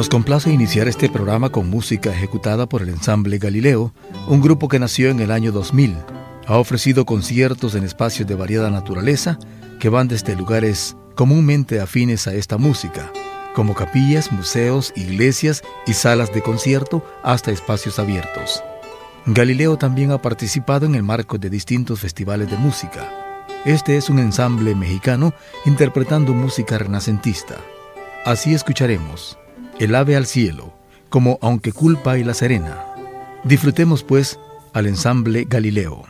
Nos complace iniciar este programa con música ejecutada por el ensamble Galileo, un grupo que nació en el año 2000. Ha ofrecido conciertos en espacios de variada naturaleza que van desde lugares comúnmente afines a esta música, como capillas, museos, iglesias y salas de concierto, hasta espacios abiertos. Galileo también ha participado en el marco de distintos festivales de música. Este es un ensamble mexicano interpretando música renacentista. Así escucharemos el ave al cielo, como Aunque culpa y la serena. Disfrutemos pues al ensamble Galileo.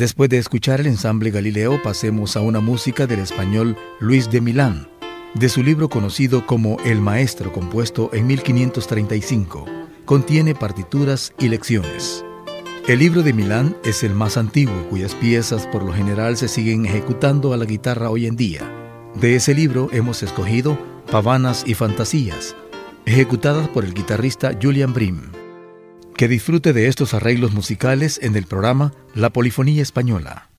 Después de escuchar el ensamble Galileo, pasemos a una música del español Luis de Milán, de su libro conocido como El Maestro, compuesto en 1535. Contiene partituras y lecciones. El libro de Milán es el más antiguo, cuyas piezas por lo general se siguen ejecutando a la guitarra hoy en día. De ese libro hemos escogido Pavanas y Fantasías, ejecutadas por el guitarrista Julian Brim. Que disfrute de estos arreglos musicales en el programa La Polifonía Española.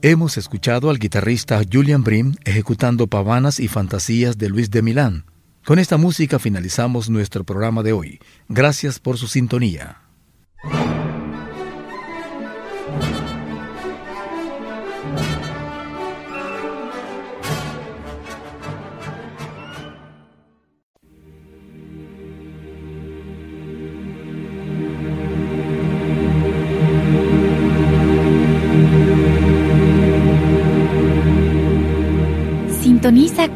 Hemos escuchado al guitarrista Julian Brim ejecutando pavanas y fantasías de Luis de Milán. Con esta música finalizamos nuestro programa de hoy. Gracias por su sintonía.